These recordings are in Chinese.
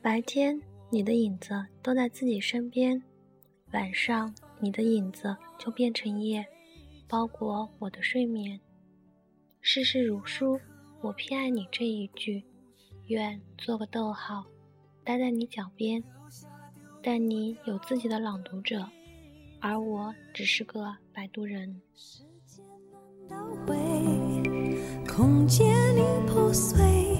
白天，你的影子都在自己身边；晚上，你的影子就变成夜，包裹我的睡眠。世事如书，我偏爱你这一句，愿做个逗号，待在你脚边。但你有自己的朗读者，而我只是个摆渡人。空间已破碎，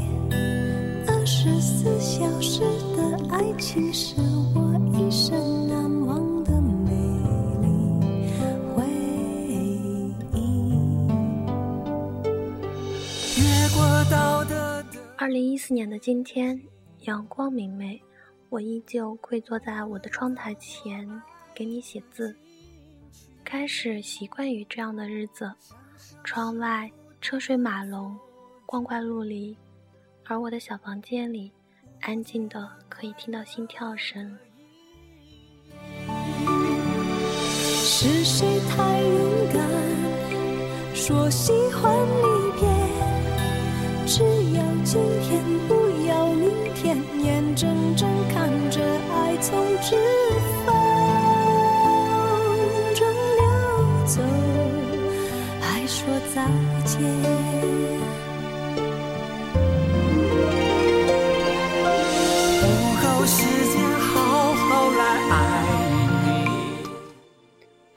十四小时的爱情是我一生难忘的美丽回忆。越过道德的二零一四年的今天，阳光明媚。我依旧跪坐在我的窗台前，给你写字。开始习惯于这样的日子，窗外车水马龙，光怪陆离，而我的小房间里，安静的可以听到心跳声。是谁太勇敢，说喜欢离别？只要今天，不要明天，眼睁睁看着爱。从指缝中流走，还说再见。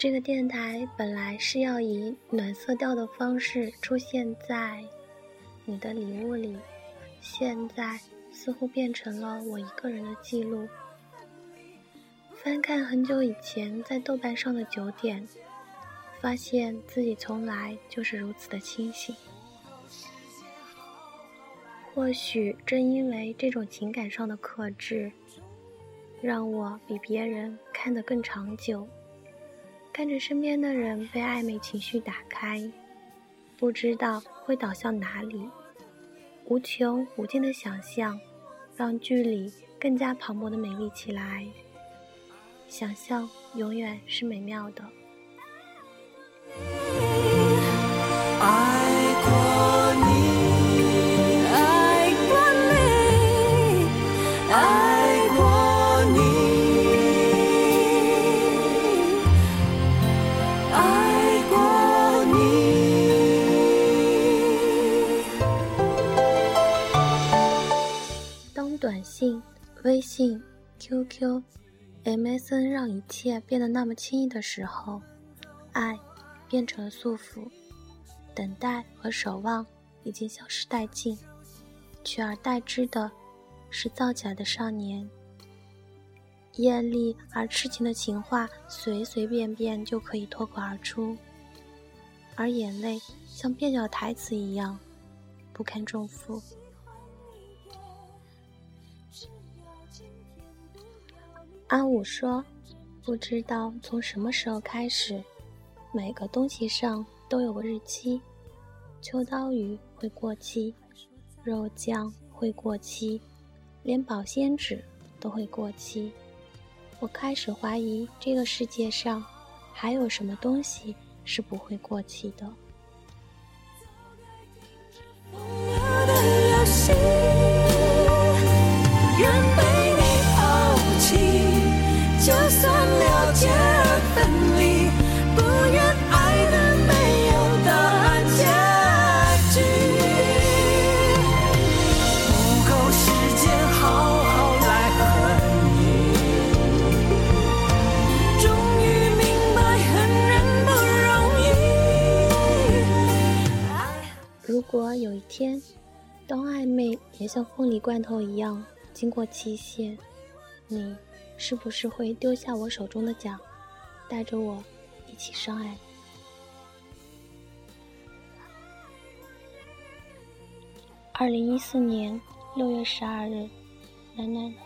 这个电台本来是要以暖色调的方式出现在你的礼物里，现在似乎变成了我一个人的记录。翻看很久以前在豆瓣上的九点，发现自己从来就是如此的清醒。或许正因为这种情感上的克制，让我比别人看得更长久。看着身边的人被暧昧情绪打开，不知道会导向哪里。无穷无尽的想象，让剧里更加磅礴的美丽起来。想象永远是美妙的。微信、QQ。MSN 让一切变得那么轻易的时候，爱变成了束缚，等待和守望已经消失殆尽，取而代之的是造起来的少年。艳丽而痴情的情话，随随便便就可以脱口而出，而眼泪像蹩脚台词一样，不堪重负。阿武说：“不知道从什么时候开始，每个东西上都有个日期。秋刀鱼会过期，肉酱会过期，连保鲜纸都会过期。我开始怀疑这个世界上还有什么东西是不会过期的。”有一天，当暧昧也像凤梨罐头一样经过期限，你是不是会丢下我手中的奖，带着我一起上岸？二零一四年六月十二日，楠楠。